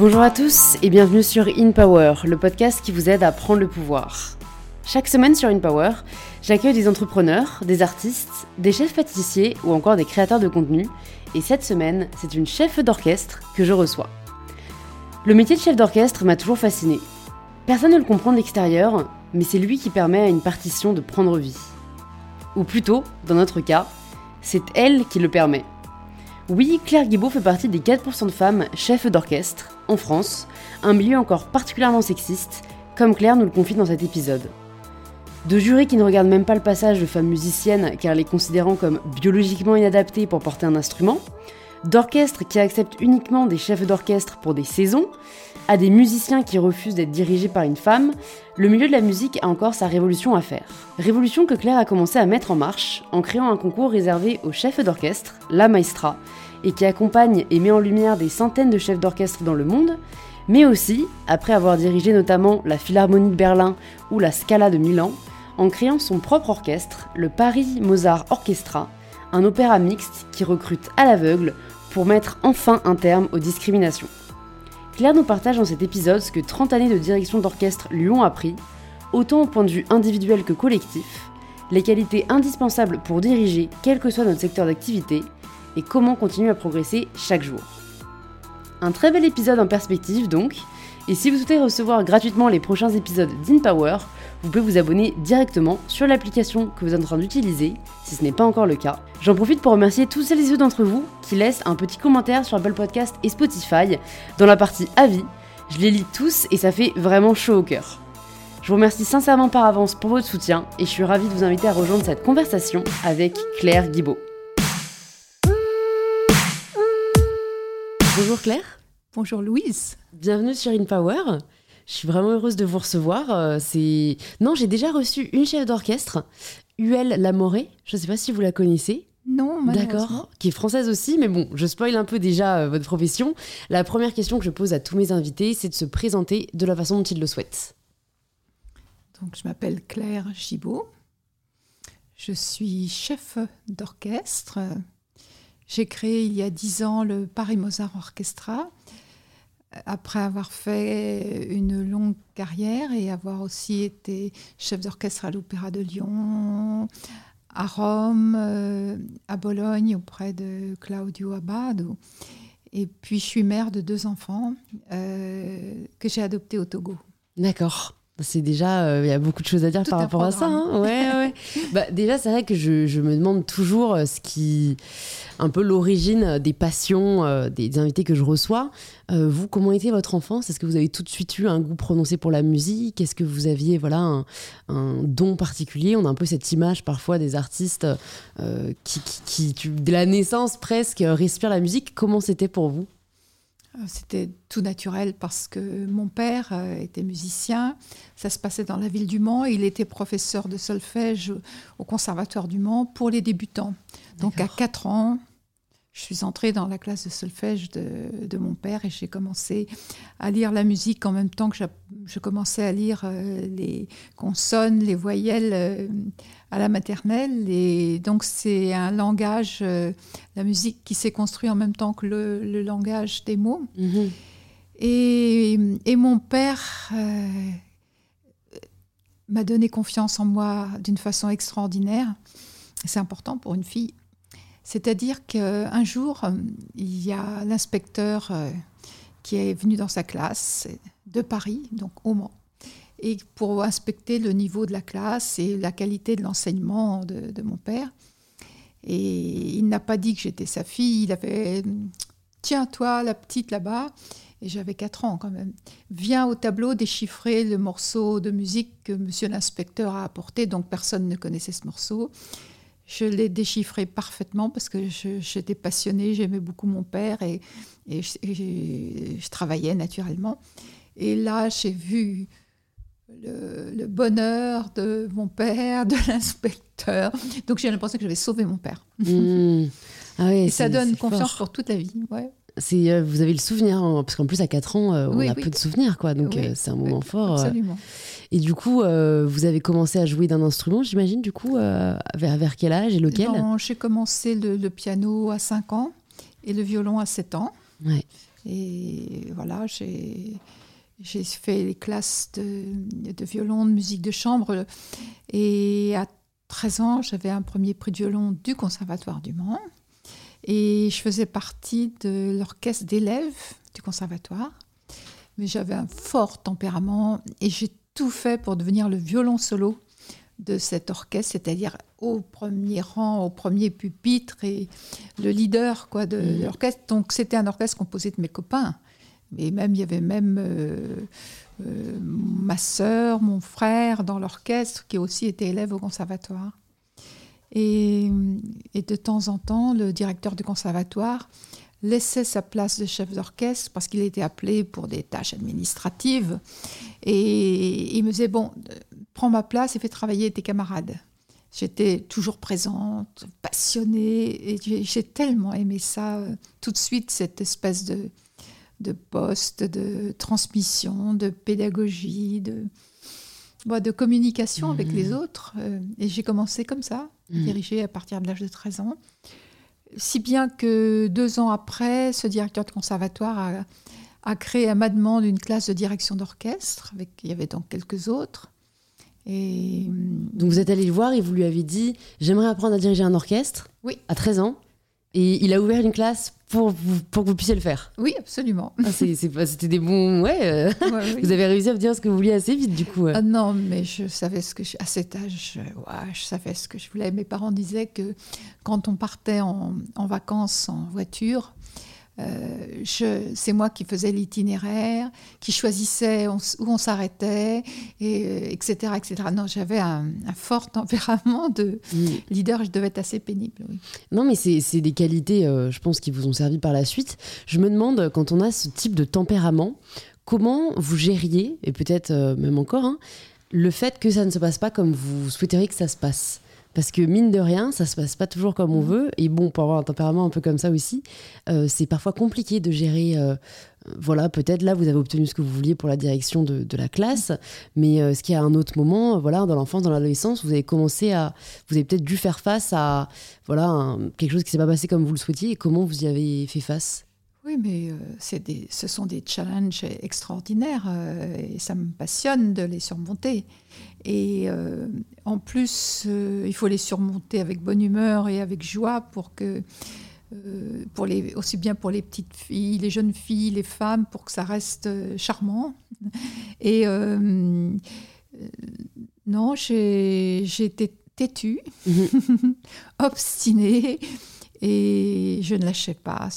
Bonjour à tous et bienvenue sur In Power, le podcast qui vous aide à prendre le pouvoir. Chaque semaine sur In Power, j'accueille des entrepreneurs, des artistes, des chefs pâtissiers ou encore des créateurs de contenu. Et cette semaine, c'est une chef d'orchestre que je reçois. Le métier de chef d'orchestre m'a toujours fasciné. Personne ne le comprend de l'extérieur, mais c'est lui qui permet à une partition de prendre vie. Ou plutôt, dans notre cas, c'est elle qui le permet. Oui, Claire Guibault fait partie des 4% de femmes chefs d'orchestre en France, un milieu encore particulièrement sexiste, comme Claire nous le confie dans cet épisode. De jurés qui ne regardent même pas le passage de femmes musiciennes car les considérant comme biologiquement inadaptées pour porter un instrument, d'orchestres qui acceptent uniquement des chefs d'orchestre pour des saisons, à des musiciens qui refusent d'être dirigés par une femme, le milieu de la musique a encore sa révolution à faire. Révolution que Claire a commencé à mettre en marche en créant un concours réservé aux chefs d'orchestre, la Maestra, et qui accompagne et met en lumière des centaines de chefs d'orchestre dans le monde, mais aussi, après avoir dirigé notamment la Philharmonie de Berlin ou la Scala de Milan, en créant son propre orchestre, le Paris Mozart Orchestra, un opéra mixte qui recrute à l'aveugle pour mettre enfin un terme aux discriminations. Claire nous partage dans cet épisode ce que 30 années de direction d'orchestre lui ont appris, autant au point de vue individuel que collectif, les qualités indispensables pour diriger quel que soit notre secteur d'activité, et comment continuer à progresser chaque jour. Un très bel épisode en perspective donc, et si vous souhaitez recevoir gratuitement les prochains épisodes d'InPower, vous pouvez vous abonner directement sur l'application que vous êtes en train d'utiliser, si ce n'est pas encore le cas. J'en profite pour remercier tous celles et ceux d'entre vous qui laissent un petit commentaire sur Apple Podcast et Spotify dans la partie avis. Je les lis tous et ça fait vraiment chaud au cœur. Je vous remercie sincèrement par avance pour votre soutien et je suis ravie de vous inviter à rejoindre cette conversation avec Claire Guibault. Bonjour Claire. Bonjour Louise. Bienvenue sur InPower. Je suis vraiment heureuse de vous recevoir. Euh, c'est non, j'ai déjà reçu une chef d'orchestre, Huel Lamoré. Je ne sais pas si vous la connaissez. Non, D'accord, qui est française aussi, mais bon, je spoil un peu déjà euh, votre profession. La première question que je pose à tous mes invités, c'est de se présenter de la façon dont ils le souhaitent. Donc, je m'appelle Claire Gibault. Je suis chef d'orchestre. J'ai créé il y a dix ans le Paris Mozart Orchestra après avoir fait une longue carrière et avoir aussi été chef d'orchestre à l'Opéra de Lyon, à Rome, euh, à Bologne auprès de Claudio Abbado. Et puis je suis mère de deux enfants euh, que j'ai adoptés au Togo. D'accord. C'est déjà, euh, il y a beaucoup de choses à dire par rapport à ça. Hein. ouais, ouais. bah, déjà, c'est vrai que je, je, me demande toujours ce qui, un peu l'origine des passions euh, des, invités que je reçois. Euh, vous, comment était votre enfance? Est-ce que vous avez tout de suite eu un goût prononcé pour la musique? Est-ce que vous aviez voilà un, don particulier? On a un peu cette image parfois des artistes euh, qui, qui, qui, dès la naissance presque, respirent la musique. Comment c'était pour vous? C'était tout naturel parce que mon père était musicien. Ça se passait dans la ville du Mans. il était professeur de solfège au Conservatoire du Mans pour les débutants. Donc à 4 ans, je suis entrée dans la classe de solfège de, mon père et j'ai commencé à lire la musique en même temps que je, commençais à lire euh, les consonnes, les voyelles euh, à la maternelle. Et donc c'est un langage, euh, la musique qui s'est construit en même temps que le, langage des mots. Mhm. Et, et, mon père m'a donné confiance en moi d'une façon extraordinaire. C'est important pour une fille c'est-à-dire qu'un jour, euh, il y a l'inspecteur euh, qui est venu dans sa classe de Paris, donc au Mans, et pour inspecter le niveau de la classe et la qualité de l'enseignement de, mon père. Et il n'a pas dit que j'étais sa fille, il avait Tiens, toi, la petite là-bas, et j'avais 4 ans quand même, viens au tableau déchiffrer le morceau de musique que monsieur l'inspecteur a apporté, donc personne ne connaissait ce morceau. Je l'ai déchiffré parfaitement parce que j'étais passionnée, j'aimais beaucoup mon père et, je, travaillais naturellement. Et là, j'ai vu le, bonheur de mon père, de l'inspecteur. Donc j'ai l'impression que j'avais sauvé mon père. Mmh. Ah et ça donne confiance pour toute la vie. Ouais. Euh, vous avez le souvenir, hein, parce qu'en plus à 4 ans, euh, on a peu de souvenirs, quoi. Donc euh, c'est un moment fort. Absolument. Et du coup, euh, vous avez commencé à jouer d'un instrument, j'imagine, du coup, euh, vers, vers, quel âge et lequel J'ai commencé le, piano à 5 ans et le violon à 7 ans. Et voilà, j'ai j'ai fait les classes de, de, violon, de musique de chambre. Et à 13 ans, j'avais un premier prix de violon du Conservatoire du Mans. Et je faisais partie de l'orchestre d'élèves du Conservatoire. Mais j'avais un fort tempérament et j'ai tout fait pour devenir le violon solo de cet orchestre, c'est-à-dire au premier rang, au premier pupitre et le leader quoi, de mmh. l'orchestre. Donc c'était un orchestre composé de mes copains. Mais même, il y avait même euh, euh, ma sœur, mon frère dans l'orchestre, qui aussi était élève au conservatoire. Et, de temps en temps, le directeur du conservatoire laissait sa place de chef d'orchestre parce qu'il était appelé pour des tâches administratives. Et il me disait, bon, prends ma place et fais travailler tes camarades. J'étais toujours présente, passionnée, et j'ai tellement aimé ça, euh, tout de suite, cette espèce de, de poste, de transmission, de pédagogie, de, de communication avec les mmh. autres. Euh, et j'ai commencé comme ça, mmh. diriger à partir de l'âge de 13 ans. Si bien que deux ans après, ce directeur de conservatoire a, créé à ma demande une classe de direction d'orchestre. Avec, il y avait donc quelques autres. Et... Donc vous êtes allé le voir et vous lui avez dit J'aimerais apprendre à diriger un orchestre oui. à 13 ans. Et il a ouvert une classe pour, pour que vous puissiez le faire. Oui, absolument. Ah, C'était des bons. Ouais, euh, Vous avez réussi à dire ce que vous vouliez assez vite, du coup. Ah, non, mais je savais ce que. Je, à cet âge, ouais, je savais ce que je voulais. Mes parents disaient que quand on partait en, en vacances en voiture, euh, c'est moi qui faisais l'itinéraire, qui choisissais où on s'arrêtait, et, etc., euh, etc. Non, j'avais un, fort tempérament de mm. leader, je devais être assez pénible. Non, mais c'est des qualités, euh, je pense, qui vous ont servi par la suite. Je me demande, quand on a ce type de tempérament, comment vous gériez, et peut-être même encore, hein, le fait que ça ne se passe pas comme vous souhaiteriez que ça se passe? Parce que mine de rien, ça se passe pas toujours comme on mm. veut. Et bon, pour avoir un tempérament un peu comme ça aussi, euh, c'est parfois compliqué de gérer. Euh, voilà, peut-être là, vous avez obtenu ce que vous vouliez pour la direction de, la classe, mais euh, ce qui a un autre moment, voilà, dans l'enfance, dans l'adolescence, vous avez commencé à, vous avez peut-être dû faire face à, voilà, quelque chose qui s'est pas passé comme vous le souhaitiez. Et comment vous y avez fait face? Oui, mais des, ce sont des challenges extraordinaires et ça me passionne de les surmonter. Et euh, en plus, euh, il faut les surmonter avec bonne humeur et avec joie pour que, euh, pour les, aussi bien pour les petites filles, les jeunes filles, les femmes, pour que ça reste charmant. Et non, j'ai été têtue, mhm. obstinée. Et je ne lâchais pas.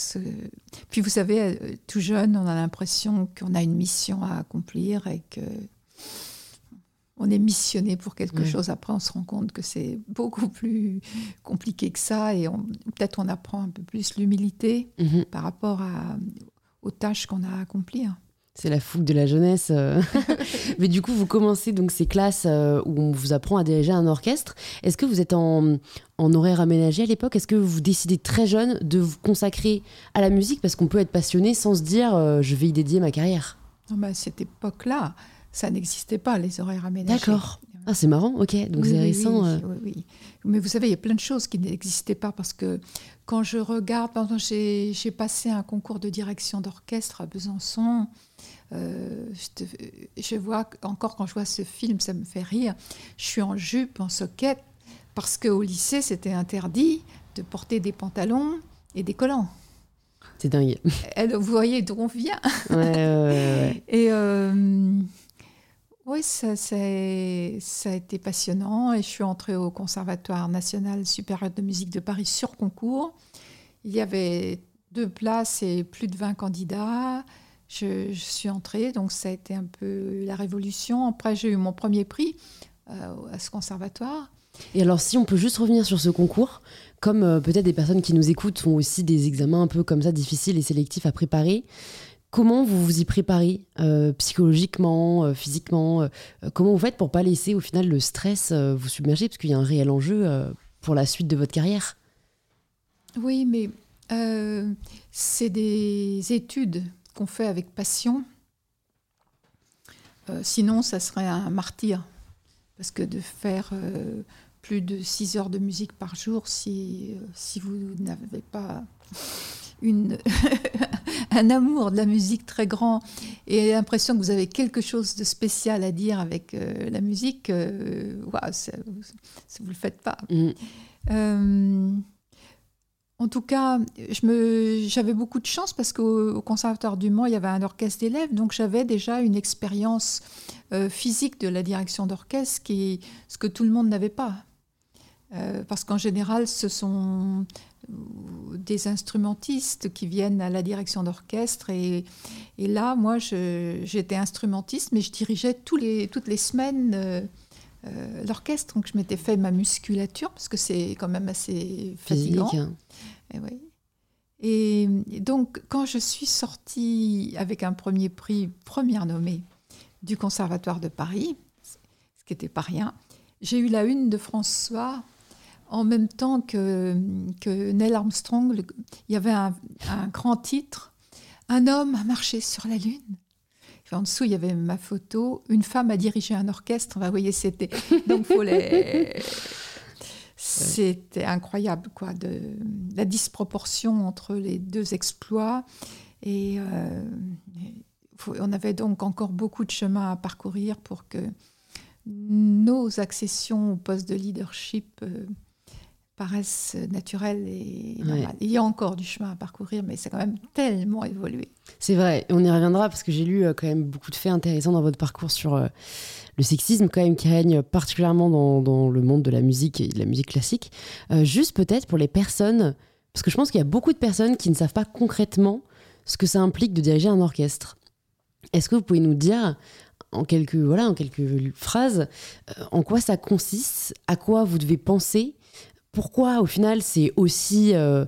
Puis vous savez, tout jeune, on a l'impression qu'on a une mission à accomplir et que on est missionné pour quelque chose. Après, on se rend compte que c'est beaucoup plus compliqué que ça et peut-être on apprend un peu plus l'humilité mhm. par rapport à, aux tâches qu'on a à accomplir. C'est la fougue de la jeunesse. Euh. Mais du coup, vous commencez donc ces classes euh, où on vous apprend à diriger un orchestre. Est-ce que vous êtes en, horaire aménagé à l'époque? Est-ce que vous décidez très jeune de vous consacrer à la musique? Parce qu'on peut être passionné sans se dire euh, je vais y dédier ma carrière. Non, à cette époque-là, ça n'existait pas, les horaires aménagés. D'accord. Ah, c'est marrant, ok. Donc c'est récent. Euh. Oui, oui, Mais vous savez, il y a plein de choses qui n'existaient pas parce que quand je regarde, j'ai passé un concours de direction d'orchestre à Besançon. Euh, je, vois encore quand je vois ce film, ça me fait rire. Je suis en jupe, en soquette, parce qu'au lycée, c'était interdit de porter des pantalons et des collants. C'est dingue. vous voyez d'où on vient. Ouais, ouais, et euh, oui, ça, a été passionnant et je suis entrée au Conservatoire national supérieur de musique de Paris sur concours. Il y avait deux places et plus de 20 candidats. Je, suis entrée, donc ça a été un peu la révolution. Après, j'ai eu mon premier prix euh, à ce conservatoire. Et alors, si on peut juste revenir sur ce concours, comme euh, peut-être des personnes qui nous écoutent font aussi des examens un peu comme ça difficiles et sélectifs à préparer, Comment vous vous y préparez euh, psychologiquement, euh, physiquement euh, Comment vous faites pour pas laisser au final le stress vous submerger Parce qu'il y a un réel enjeu pour la suite de votre carrière? Oui, mais c'est des études qu'on fait avec passion. sinon, ça serait un martyr. Parce que de faire plus de 6 heures de musique par jour, si, si vous n'avez pas une un amour de la musique très grand et l'impression que vous avez quelque chose de spécial à dire avec euh, la musique, euh, ça, vous ne le faites pas. Mm. Euh, en tout cas, j'avais beaucoup de chance parce qu'au Conservatoire du Mans, il y avait un orchestre d'élèves, donc j'avais déjà une expérience physique de la direction d'orchestre, ce que tout le monde n'avait pas. parce qu'en général, ce sont des instrumentistes qui viennent à la direction d'orchestre. Et, là, moi, j'étais instrumentiste, mais je dirigeais tous les, toutes les semaines euh, euh, l'orchestre. Donc, je m'étais fait ma musculature, parce que c'est quand même assez fatigant. Hein. Et, et, donc, quand je suis sortie avec un premier prix, première nommée du Conservatoire de Paris, ce qui n'était pas rien, j'ai eu la une de François en même temps que, que Neil Armstrong, il y avait un, grand titre Un homme a marché sur la Lune. en dessous, il y avait ma photo. Une femme a dirigé un orchestre. vous voyez, c'était. Donc, C'était incroyable, quoi, la disproportion entre les deux exploits. Et euh, on avait donc encore beaucoup de chemin à parcourir pour que nos accessions au poste de leadership euh, paraissent naturelles et normales. Il y a encore du chemin à parcourir, mais c'est quand même tellement évolué. C'est vrai, on y reviendra parce que j'ai lu euh, quand même beaucoup de faits intéressants dans votre parcours sur euh, le sexisme quand même qui règne particulièrement dans, le monde de la musique et de la musique classique. Euh, juste peut-être pour les personnes, parce que je pense qu'il y a beaucoup de personnes qui ne savent pas concrètement ce que ça implique de diriger un orchestre. Est-ce que vous pouvez nous dire en quelques, voilà, en quelques phrases en quoi ça consiste, à quoi vous devez penser pourquoi au final c'est aussi euh,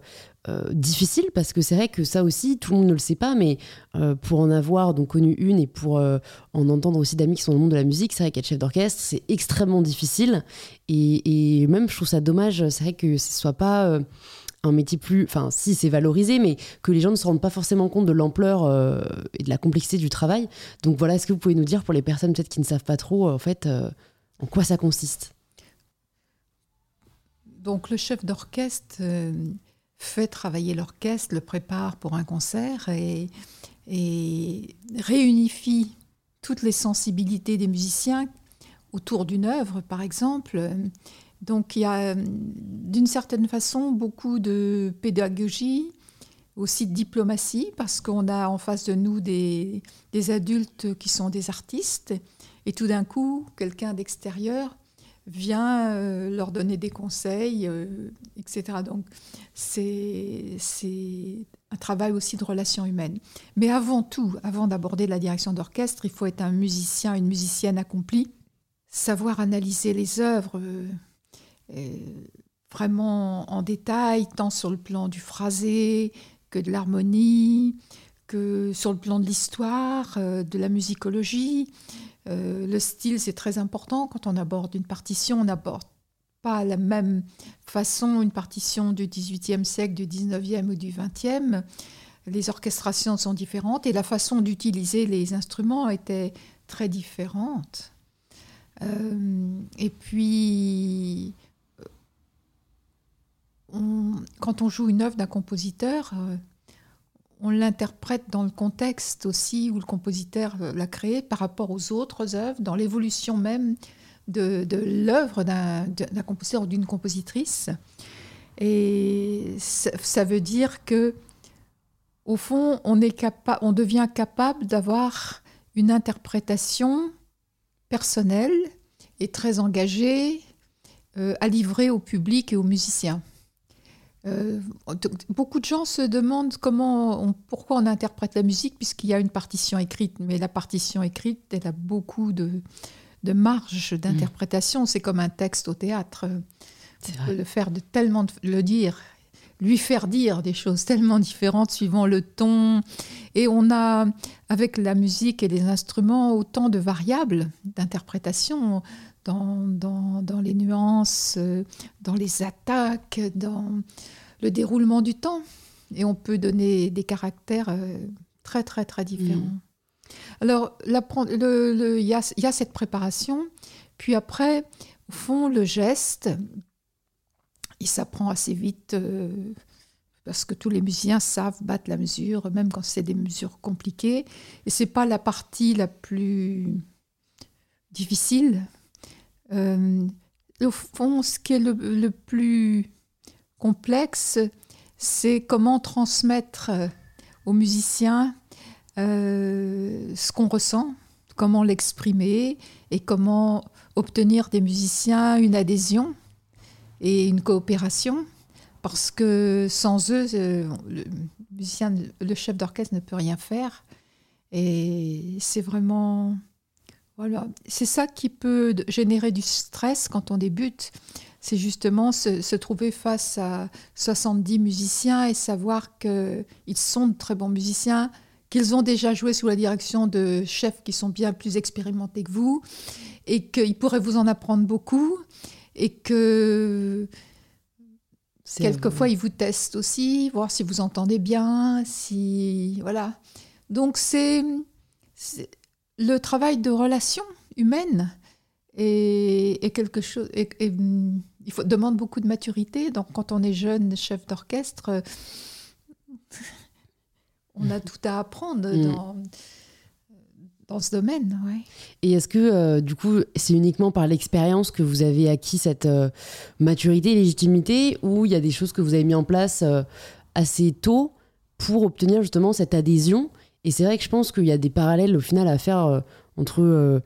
euh, difficile parce que c'est vrai que ça aussi tout le monde ne le sait pas mais euh, pour en avoir donc connu une et pour en entendre aussi d'amis qui sont dans le monde de la musique c'est vrai qu'être chef d'orchestre c'est extrêmement difficile. Et, même je trouve ça dommage c'est vrai que ce soit pas un métier plus enfin si c'est valorisé mais que les gens ne se rendent pas forcément compte de l'ampleur et de la complexité du travail. Donc voilà est-ce que vous pouvez nous dire pour les personnes peut-être qui ne savent pas trop en fait en quoi ça consiste? Donc le chef d'orchestre euh, fait travailler l'orchestre, le prépare pour un concert et, réunifie toutes les sensibilités des musiciens autour d'une œuvre, par exemple. Donc il y a d'une certaine façon beaucoup de pédagogie, aussi de diplomatie, parce qu'on a en face de nous des adultes qui sont des artistes, et tout d'un coup, quelqu'un d'extérieur vient euh, leur donner des conseils, euh, etc. Donc c'est un travail aussi de relations humaines. Mais avant tout, avant d'aborder la direction d'orchestre, il faut être un musicien, une musicienne accomplie, savoir analyser les œuvres euh, vraiment en détail, tant sur le plan du phrasé que de l'harmonie, que sur le plan de l'histoire, de la musicologie. Euh, le style, c'est très important. Quand on aborde une partition, on n'aborde pas la même façon une partition du XVIIIe siècle, du XIXe ou du XXe. Les orchestrations sont différentes et la façon d'utiliser les instruments était très différente. Euh, et puis, quand on joue une œuvre d'un compositeur, euh, on l'interprète dans le contexte aussi où le compositeur l'a créé par rapport aux autres œuvres, dans l'évolution même de, l'œuvre d'un compositeur ou d'une compositrice. Et ça, veut dire que, au fond, on, est on devient capable d'avoir une interprétation personnelle et très engagée euh, à livrer au public et aux musiciens. Euh, beaucoup de gens se demandent comment pourquoi on interprète la musique puisqu'il y a une partition écrite. Mais la partition écrite, elle a beaucoup de, de marge d'interprétation. C'est comme un texte au théâtre. On peut le faire de tellement le dire, lui faire dire des choses tellement différentes suivant le ton. Et on a, avec la musique et les instruments, autant de variables d'interprétation dans, dans, les nuances, euh, dans les attaques, dans le déroulement du temps. Et on peut donner des caractères euh, très, très, très différents. Mm. Alors, il le, y, a, y, a, cette préparation. Puis après, au fond, le geste, il s'apprend assez vite. Euh, parce que tous les musiciens savent battre la mesure, même quand c'est des mesures compliquées. Et c'est pas la partie la plus difficile. Euh, au fond, ce qui est le, plus complexe, c'est comment transmettre aux musiciens euh, ce qu'on ressent, comment l'exprimer et comment obtenir des musiciens une adhésion et une coopération parce que sans eux, euh, le chef d'orchestre ne peut rien faire. Et c'est vraiment, voilà, c'est ça qui peut générer du stress quand on débute. C'est justement se, trouver face à 70 musiciens et savoir qu'ils sont de très bons musiciens, qu'ils ont déjà joué sous la direction de chefs qui sont bien plus expérimentés que vous, et qu'ils pourraient vous en apprendre beaucoup, et que Quelquefois, ils vous testent aussi, voir si vous entendez bien, si voilà. Donc c'est le travail de relation humaine et, quelque chose. Il faut, demande beaucoup de maturité. Donc quand on est jeune chef d'orchestre, on a tout à apprendre mm. dans dans ce domaine. Ouais. Et est-ce que, euh, du coup, c'est uniquement par l'expérience que vous avez acquis cette euh, maturité et légitimité, ou il y a des choses que vous avez mis en place euh, assez tôt pour obtenir justement cette adhésion Et c'est vrai que je pense qu'il y a des parallèles au final à faire entre le,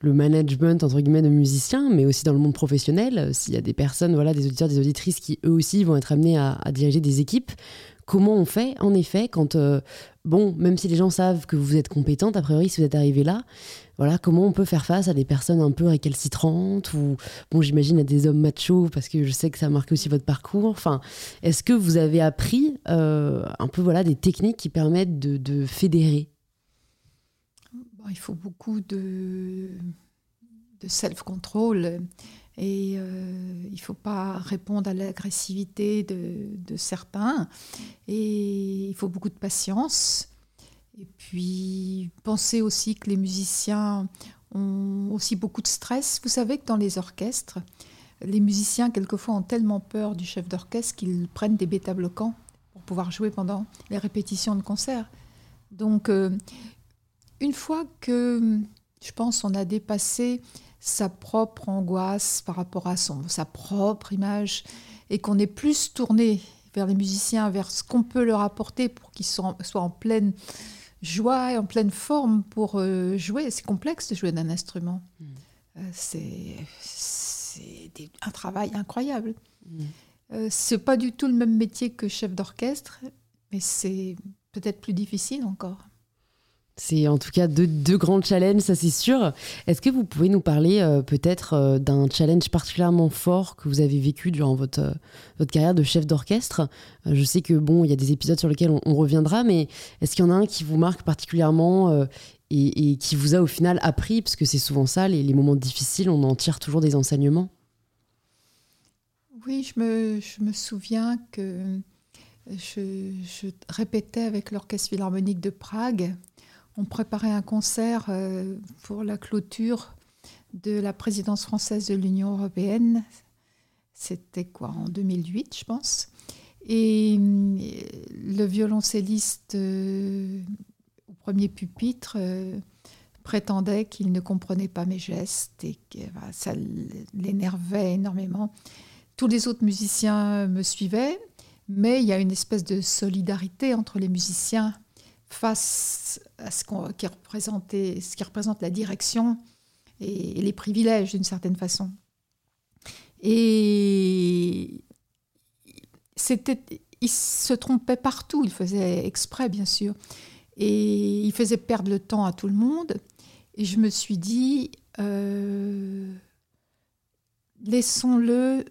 le, management, entre guillemets, de musiciens, mais aussi dans le monde professionnel. S'il y a des personnes, voilà, des auditeurs, des auditrices qui eux aussi vont être amenés à diriger des équipes, comment on fait, en effet, quand, euh, bon, même si les gens savent que vous êtes compétente, a priori, si vous êtes arrivé là, voilà, comment on peut faire face à des personnes un peu récalcitrantes ou, bon, j'imagine à des hommes machos, parce que je sais que ça a marqué aussi votre parcours. Enfin, est-ce que vous avez appris euh, un peu, voilà, des techniques qui permettent de, fédérer? Il faut beaucoup de, de self-control. Et euh, il ne faut pas répondre à l'agressivité de, certains. Et il faut beaucoup de patience. Et puis, penser aussi que les musiciens ont aussi beaucoup de stress. Vous savez que dans les orchestres, les musiciens, quelquefois, ont tellement peur du chef d'orchestre qu'ils prennent des bêta-bloquants pour pouvoir jouer pendant les répétitions de concert. Donc, euh, une fois que, je pense, on a dépassé sa propre angoisse par rapport à son, sa propre image, et qu'on est plus tourné vers les musiciens, vers ce qu'on peut leur apporter pour qu'ils soient, en pleine joie et en pleine forme pour euh, jouer. C'est complexe de jouer d'un instrument. Mm. Euh, c'est un travail incroyable. Mm. Euh, c'est pas du tout le même métier que chef d'orchestre, mais c'est peut-être plus difficile encore. C'est en tout cas deux, grands challenges, ça c'est sûr. Est-ce que vous pouvez nous parler euh, peut-être euh, d'un challenge particulièrement fort que vous avez vécu durant votre, euh, votre carrière de chef d'orchestre? Je sais que bon, il y a des épisodes sur lesquels on, reviendra, mais est-ce qu'il y en a un qui vous marque particulièrement et, qui vous a au final appris? Parce que c'est souvent ça, les, les, moments difficiles, on en tire toujours des enseignements. Oui, je me, je me souviens que je, je répétais avec l'Orchestre Philharmonique de Prague on préparait un concert euh, pour la clôture de la présidence française de l'Union européenne. C'était quoi, en 2008, je pense. Et euh, le violoncelliste euh, au premier pupitre prétendait qu'il ne comprenait pas mes gestes et que ça l'énervait énormément. Tous les autres musiciens me suivaient, mais il y a une espèce de solidarité entre les musiciens face à ce, qui, ce qui représente la direction et, les privilèges d'une certaine façon. Et c'était, il se trompait partout, il faisait exprès bien sûr, et il faisait perdre le temps à tout le monde. Et je me suis dit, euh, laissons-le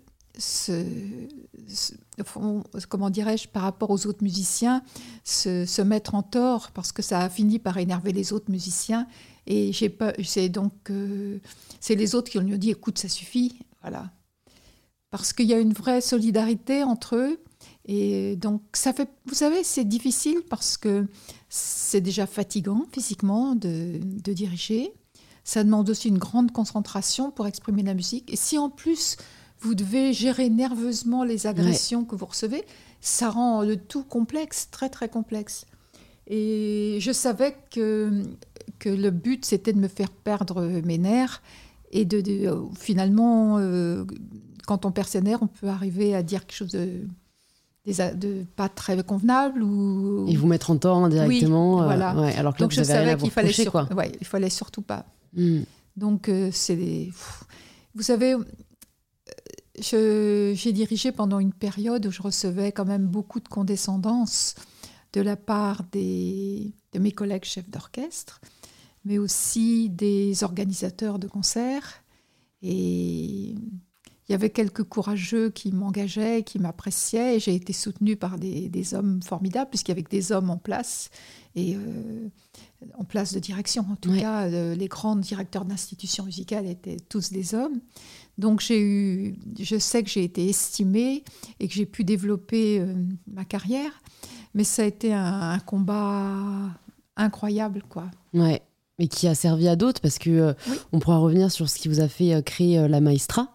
comment dirais-je, par rapport aux autres musiciens, se, mettre en tort parce que ça a fini par énerver les autres musiciens. Et j'ai pas, c'est donc euh, c'est les autres qui ont dit écoute ça suffit, voilà, parce qu'il y a une vraie solidarité entre eux. Et donc ça fait, vous savez, c'est difficile parce que c'est déjà fatigant physiquement de, de diriger. Ça demande aussi une grande concentration pour exprimer la musique. Et si en plus vous devez gérer nerveusement les agressions que vous recevez. Ça rend le tout complexe, très très complexe. Et je savais que, que le but, c'était de me faire perdre mes nerfs et de, euh, finalement, euh, quand on perd ses nerfs, on peut arriver à dire quelque chose de, de pas très convenable ou et vous mettre en tort directement. Oui, voilà. alors que Donc vous je savais qu'il fallait, sur- ouais, il fallait surtout pas. Hmm. Donc, euh, c'est des- Vous savez, euh, j'ai dirigé pendant une période où je recevais quand même beaucoup de condescendance de la part des, de mes collègues chefs d'orchestre, mais aussi des organisateurs de concerts. Et il y avait quelques courageux qui m'engageaient, qui m'appréciaient, et j'ai été soutenue par des, des hommes formidables, puisqu'il y avait que des hommes en place, et euh, en place de direction. En tout Ouais. cas, euh, les grands directeurs d'institutions musicales étaient tous des hommes. Donc j'ai eu, je sais que j'ai été estimée et que j'ai pu développer euh, ma carrière, mais ça a été un, un combat incroyable, quoi. Ouais, mais qui a servi à d'autres parce que euh, Oui. on pourra revenir sur ce qui vous a fait euh, créer la Maestra.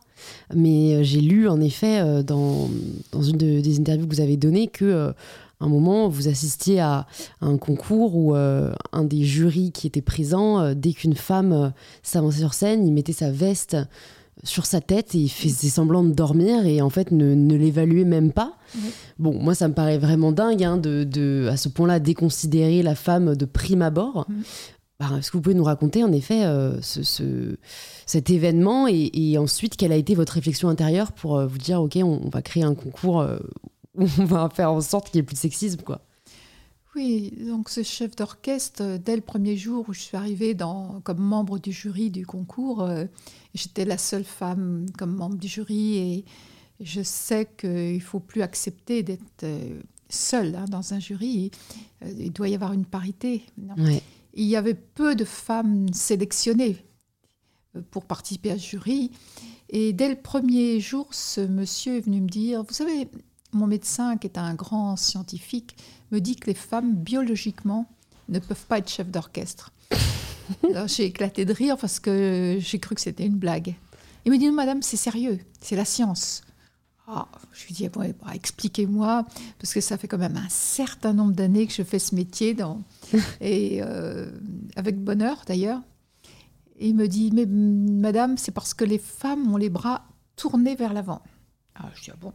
Mais j'ai lu en effet dans, dans une de- des interviews que vous avez données que un moment vous assistiez à, à un concours où euh, un des jurys qui était présent, euh, dès qu'une femme euh, s'avançait sur scène, il mettait sa veste sur sa tête et il faisait semblant de dormir et en fait ne, ne l'évaluait même pas. Bon, moi ça me paraît vraiment dingue hein, de, de, à ce point-là déconsidérer la femme de prime abord. Bah, Est-ce que vous pouvez nous raconter en effet euh, ce, ce- cet événement et, et ensuite quelle a été votre réflexion intérieure pour euh, vous dire ok on, on va créer un concours euh, où on va faire en sorte qu'il n'y ait plus de sexisme quoi? Oui, donc ce chef d'orchestre, euh, dès le premier jour où je suis arrivée dans, comme membre du jury du concours, euh, j'étais la seule femme comme membre du jury et je sais qu'il ne faut plus accepter d'être euh, seule hein, dans un jury. Il doit y avoir une parité. il y avait peu de femmes sélectionnées pour participer à ce jury. Et dès le premier jour, ce monsieur est venu me dire, vous savez, mon médecin, qui est un grand scientifique, me dit que les femmes, biologiquement, ne peuvent pas être chefs d'orchestre. Alors j'ai éclaté de rire parce que j'ai cru que c'était une blague. Il me dit, non, madame, c'est sérieux, c'est la science. Ah, je lui dis, bon, bah, expliquez-moi, parce que ça fait quand même un certain nombre d'années que je fais ce métier, dans, et euh, avec bonheur d'ailleurs. Et il me dit, mais madame, c'est parce que les femmes ont les bras tournés vers l'avant. Ah, je dis, ah bon?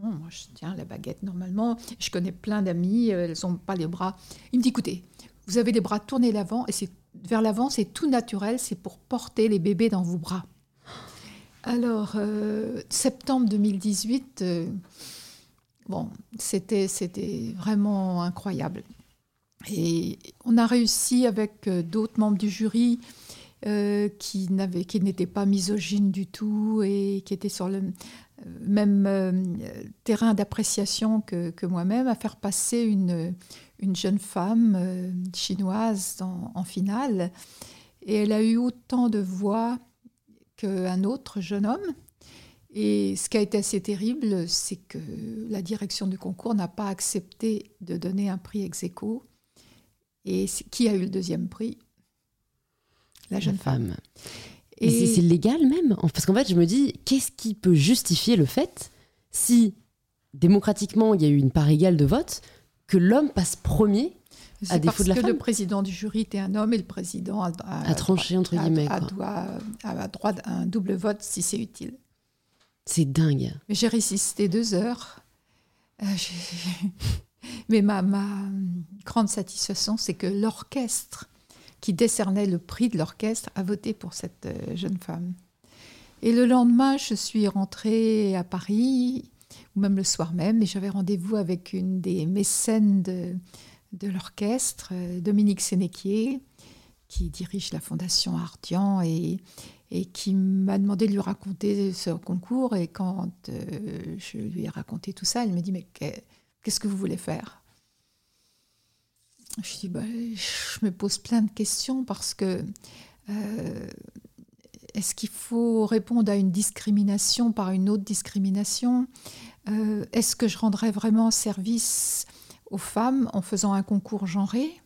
Moi je tiens la baguette normalement. Je connais plein d'amis, euh, elles n'ont pas les bras. Il me dit, écoutez, vous avez les bras tournés l'avant, et c'est vers l'avant, c'est tout naturel, c'est pour porter les bébés dans vos bras. Alors, euh, septembre 2018, euh, bon, c'était, vraiment incroyable. Et on a réussi avec d'autres membres du jury qui, n'étaient pas misogynes du tout et qui étaient sur le même euh, terrain d'appréciation que, que moi-même, à faire passer une, une jeune femme euh, chinoise dans- en finale. Et elle a eu autant de voix qu'un autre jeune homme. Et ce qui a été assez terrible, c'est que la direction du concours n'a pas accepté de donner un prix ex aequo. Et qui a eu le deuxième prix? La jeune femme. Et c'est- légal même Parce qu'en fait, je me dis, qu'est-ce qui peut justifier le fait, si démocratiquement il y a eu une part égale de vote, que l'homme passe premier à défaut parce de la que femme? le président du jury était un homme et le président a, a- entre a- guillemets a- droit à un double vote si c'est utile. C'est dingue. Mais j'ai résisté deux heures. Euh, Mais ma, ma grande satisfaction, c'est que l'orchestre qui décernait le prix de l'orchestre a voté pour cette euh, jeune femme. Et le lendemain, je suis rentrée à Paris, ou même le soir même, et j'avais rendez-vous avec une des mécènes de, de l'orchestre, euh, Dominique Sénéquier, qui dirige la fondation Ardian et, qui m'a demandé de lui raconter ce concours. Et quand euh, je lui ai raconté tout ça, elle me dit Mais qu'est- qu'est-ce que vous voulez faire? Bah, Je me pose plein de questions parce que. euh, est-ce qu'il faut répondre à une discrimination par une autre discrimination? Euh, Est-ce que je rendrais vraiment service aux femmes en faisant un concours genré?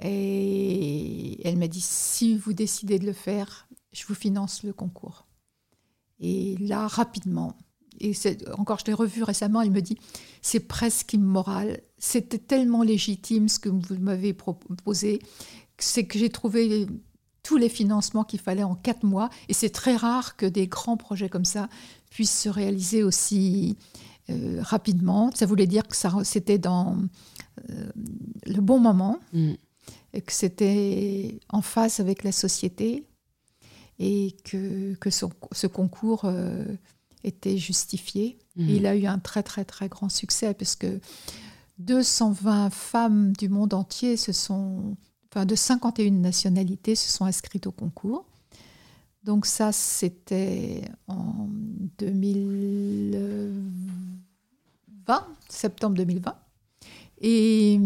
Et elle m'a dit, si vous décidez de le faire, je vous finance le concours. Et là, rapidement, et encore je l'ai revu récemment, il me dit, c'est presque immoral, c'était tellement légitime ce que vous m'avez proposé, c'est que j'ai trouvé tous les financements qu'il fallait en quatre mois, et c'est très rare que des grands projets comme ça puissent se réaliser aussi euh, rapidement. Ça voulait dire que c'était dans euh, le bon moment, mm. et que c'était en phase avec la société, et que, que ce concours euh, était justifié. Mm. il a eu un très très très grand succès, parce que 220 femmes du monde entier se sont, enfin de 51 nationalités se sont inscrites au concours. Donc ça, c'était en 2020, septembre 2020. Et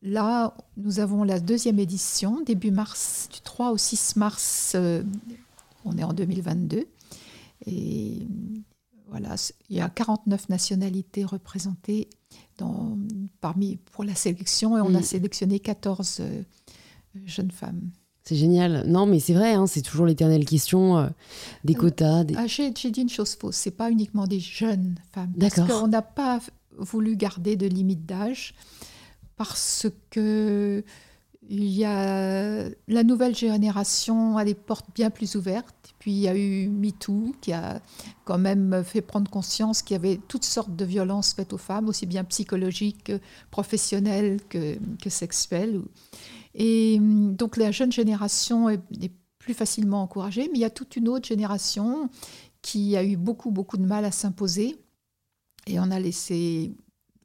là, nous avons la deuxième édition, début mars, du 3 au 6 mars, euh, on est en 2022. Et hum, voilà, il y a 49 nationalités représentées dans, parmi, pour la sélection et on a mm. sélectionné 14 euh, jeunes femmes. C'est génial. Non, mais c'est vrai, hein, c'est toujours l'éternelle question euh, des euh, quotas. Ah, j'ai, dit une chose fausse, c'est pas uniquement des jeunes femmes. D'accord. Parce qu'on n'a pas voulu garder de limite d'âge parce que il y a la nouvelle génération a des portes bien plus ouvertes. Puis il y a eu MeToo qui a quand même fait prendre conscience qu'il y avait toutes sortes de violences faites aux femmes, aussi bien psychologiques, professionnelles que, que sexuelles. Et hum, donc la jeune génération est, plus facilement encouragée, mais il y a toute une autre génération qui a eu beaucoup, beaucoup de mal à s'imposer. Et on a laissé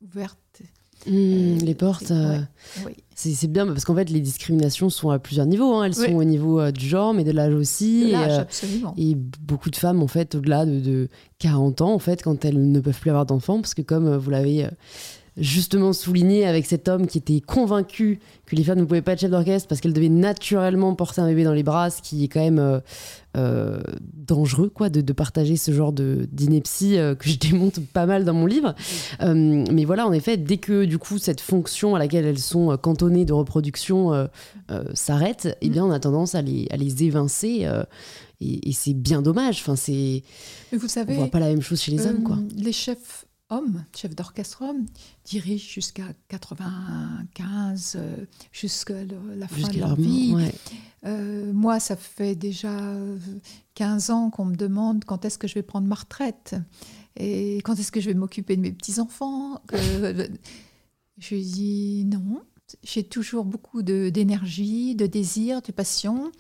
ouverte mmh, euh, les portes. Euh, c'est bien parce qu'en fait, les discriminations sont à plusieurs niveaux. Hein. Elles sont au niveau euh, du genre, mais de l'âge aussi. et, absolument. Et beaucoup de femmes, en fait, au-delà de, de, 40 ans, en fait, quand elles ne peuvent plus avoir d'enfants, parce que comme vous l'avez justement souligné avec cet homme qui était convaincu que les femmes ne pouvaient pas être chef d'orchestre parce qu'elles devaient naturellement porter un bébé dans les bras, ce qui est quand même euh, euh, dangereux quoi, de, partager ce genre de d'ineptie euh, que je démonte pas mal dans mon livre. mais voilà, en effet, dès que du coup cette fonction à laquelle elles sont cantonnées de reproduction s'arrête, eh bien on a tendance à les, à les évincer. et, c'est bien dommage. Enfin, c'est. Vous savez, on voit pas la même chose chez les hommes, quoi. Les chefs homme, chef d'orchestre homme, dirige jusqu'à 95, euh, jusqu'à la fin de leur vie. Euh, moi, ça fait déjà 15 ans qu'on me demande quand est-ce que je vais prendre ma retraite et quand est-ce que je vais m'occuper de mes petits-enfants. je dis non. J'ai toujours beaucoup d'énergie, de, désir, de passion,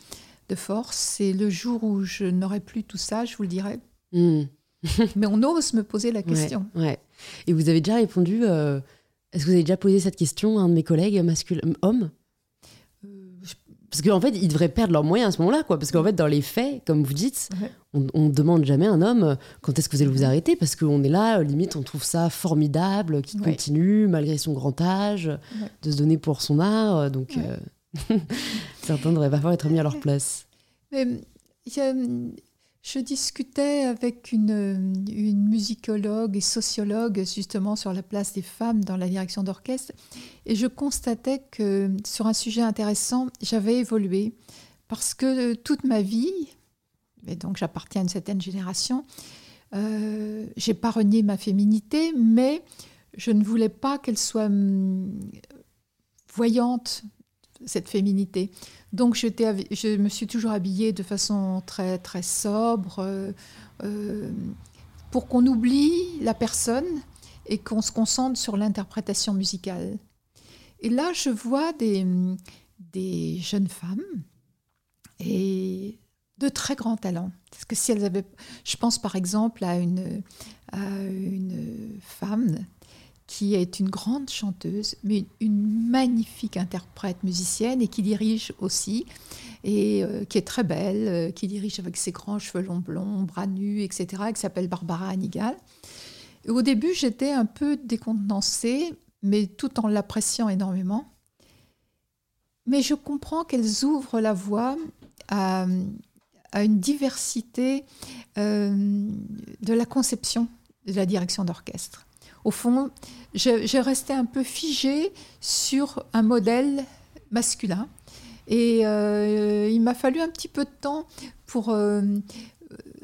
de force. Et le jour où je n'aurai plus tout ça, je vous le dirai. Hmm. Mais on ose me poser la question. Ouais, Et vous avez déjà répondu euh, Est-ce que vous avez déjà posé cette question à un de mes collègues masculins, hommes euh, Parce qu'en fait, ils devraient perdre leurs moyens à ce moment-là, quoi. Parce qu'en fait, dans les faits, comme vous dites, on ne demande jamais à un homme euh, quand est-ce que vous allez vous arrêter, parce qu'on est là, limite, on trouve ça formidable, qu'il continue, malgré son grand âge, de se donner pour son art. Donc, certains devraient pas être mis à leur place. Mais, je discutais avec une, musicologue et sociologue justement sur la place des femmes dans la direction d'orchestre et je constatais que sur un sujet intéressant, j'avais évolué. Parce que toute ma vie, et donc j'appartiens à une certaine génération, euh, j'ai pas renié ma féminité, mais je ne voulais pas qu'elle soit hum, voyante, cette féminité. Donc je me suis toujours habillée de façon très, très sobre euh, euh, pour qu'on oublie la personne et qu'on se concentre sur l'interprétation musicale. Et là, je vois des, jeunes femmes et de très grands talents. Parce que si elles avaient, je pense par exemple à une femme qui est une grande chanteuse, mais une magnifique interprète musicienne et qui dirige aussi, et euh, qui est très belle, euh, qui dirige avec ses grands cheveux longs blonds, bras nus, etc., qui s'appelle Barbara Anigal. Et au début, j'étais un peu décontenancée, mais tout en l'appréciant énormément. Mais je comprends qu'elles ouvrent la voie à, une diversité euh, de la conception de la direction d'orchestre au fond, j'ai resté un peu figée sur un modèle masculin. Et euh, il m'a fallu un petit peu de temps pour euh,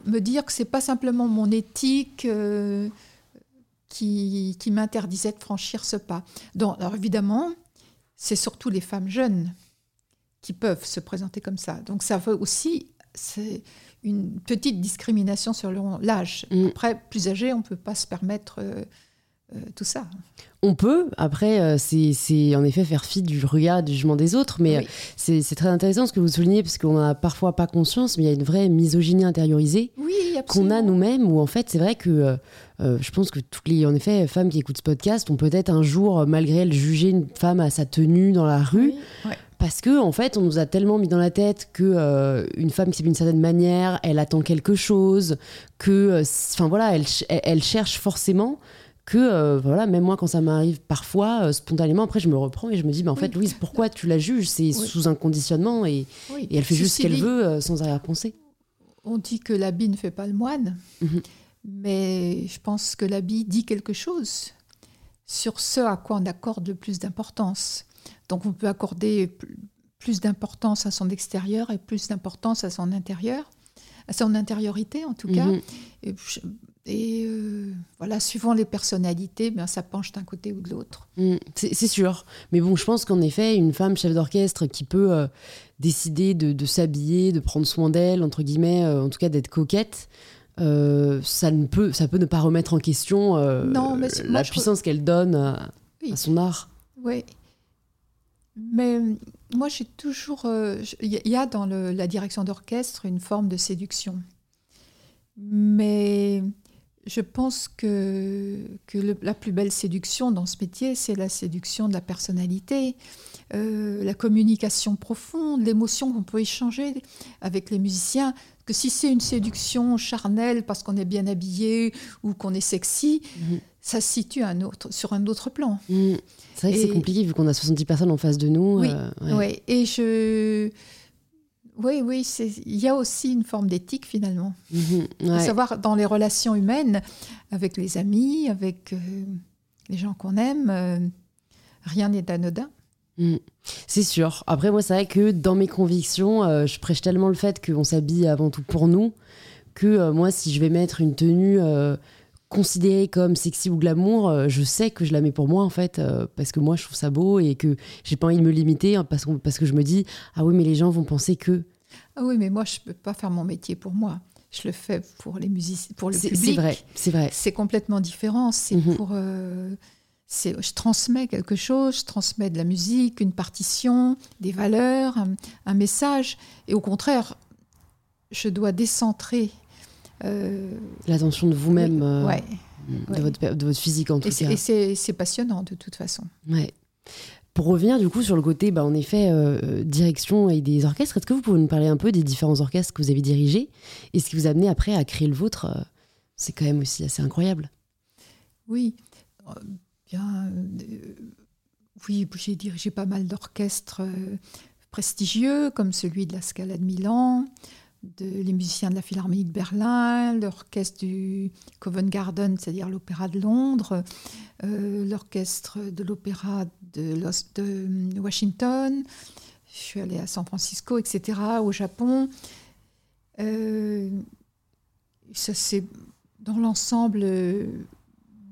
me dire que c'est pas simplement mon éthique euh, qui, qui m'interdisait de franchir ce pas. Donc, alors évidemment, c'est surtout les femmes jeunes qui peuvent se présenter comme ça. Donc ça veut aussi, c'est une petite discrimination sur l'âge. Mm. Après, plus âgé, on ne peut pas se permettre tout ça. On peut, après, euh, c'est en effet faire fi du regard, du jugement des autres, mais Oui. euh, c'est très intéressant ce que vous soulignez, parce qu'on n'a parfois pas conscience, mais il y a une vraie misogynie intériorisée Oui, qu'on a nous-mêmes, où en fait, c'est vrai que euh, euh, je pense que toutes les en effet, femmes qui écoutent ce podcast ont peut-être un jour, euh, malgré elles, jugé une femme à sa tenue dans la rue. Oui, ouais. Parce que en fait, on nous a tellement mis dans la tête que euh, une femme qui s'habille d'une certaine manière, elle attend quelque chose, que, euh, enfin voilà, elle, ch- elle, elle cherche forcément que, euh, voilà, même moi quand ça m'arrive parfois, euh, spontanément, après je me reprends et je me dis, mais en Oui. fait, Louise, pourquoi tu la juges? C'est sous un conditionnement et, Oui. et elle fait juste ce qu'elle veut euh, sans arrière-pensée. On dit que l'habit ne fait pas le moine, Mhm. mais je pense que l'habit dit quelque chose sur ce à quoi on accorde le plus d'importance. Donc on peut accorder pl- plus d'importance à son extérieur et plus d'importance à son intérieur, à son intériorité en tout cas. Mhm. Et, je- et, euh, voilà, suivant les personnalités, ben, ça penche d'un côté ou de l'autre. Mm, c'est sûr. Mais bon, je pense qu'en effet, une femme chef d'orchestre qui peut euh, décider de, de s'habiller, de prendre soin d'elle, entre guillemets, euh, en tout cas d'être coquette, ça, ne peut, ça peut ne pas remettre en question Non, mais la puissance qu'elle donne à, Oui. à son art. Oui. Mais moi, j'ai toujours. Il y a- il y a dans le- la direction d'orchestre une forme de séduction. Mais je pense que, que le- la plus belle séduction dans ce métier, c'est la séduction de la personnalité, euh, la communication profonde, l'émotion qu'on peut échanger avec les musiciens. Que si c'est une séduction charnelle parce qu'on est bien habillé ou qu'on est sexy, Mhm. ça se situe un autre, sur un autre plan. Mm. C'est vrai que c'est compliqué vu qu'on a 70 personnes en face de nous. Oui, euh, ouais. Ouais, et je. Oui, oui, il y a aussi une forme d'éthique finalement. Mhm. Ouais. savoir dans les relations humaines, avec les amis, avec euh, les gens qu'on aime, euh, rien n'est anodin. Mm. C'est sûr. Après, moi, c'est vrai que dans mes convictions, euh, je prêche tellement le fait qu'on s'habille avant tout pour nous que moi, si je vais mettre une tenue considérée comme sexy ou glamour, euh, je sais que je la mets pour moi, en fait, euh, parce que moi, je trouve ça beau et que j'ai pas envie de me limiter hein, parce, qu'on- parce que je me dis, ah oui, mais les gens vont penser que. Ah oui, mais moi, je ne peux pas faire mon métier pour moi. Je le fais pour les musiciens, pour le C'est public. c'est vrai, c'est vrai. C'est complètement différent. C'est Mhm. pour. euh, c'est- je transmets quelque chose, je transmets de la musique, une partition, des valeurs, un, un message. Et au contraire, je dois décentrer. Euh, L'attention de vous-même, oui, euh, ouais. de, ouais. votre, de votre physique en tout Et cas. Et c'est passionnant de toute façon. Ouais. Pour revenir du coup sur le côté, bah, en effet, euh, direction et des orchestres, est-ce que vous pouvez nous parler un peu des différents orchestres que vous avez dirigés et ce qui vous a amené après à créer le vôtre C'est quand même aussi assez incroyable. Oui, bien. euh, oui, j'ai dirigé pas mal d'orchestres prestigieux, comme celui de la Scala de Milan, de, les musiciens de la Philharmonie de Berlin, l'orchestre du Covent Garden, c'est-à-dire l'Opéra de Londres, euh, l'orchestre de l'Opéra de, Washington. Je suis allée à San Francisco, etc., au Japon. Euh, ça s'est, dans l'ensemble,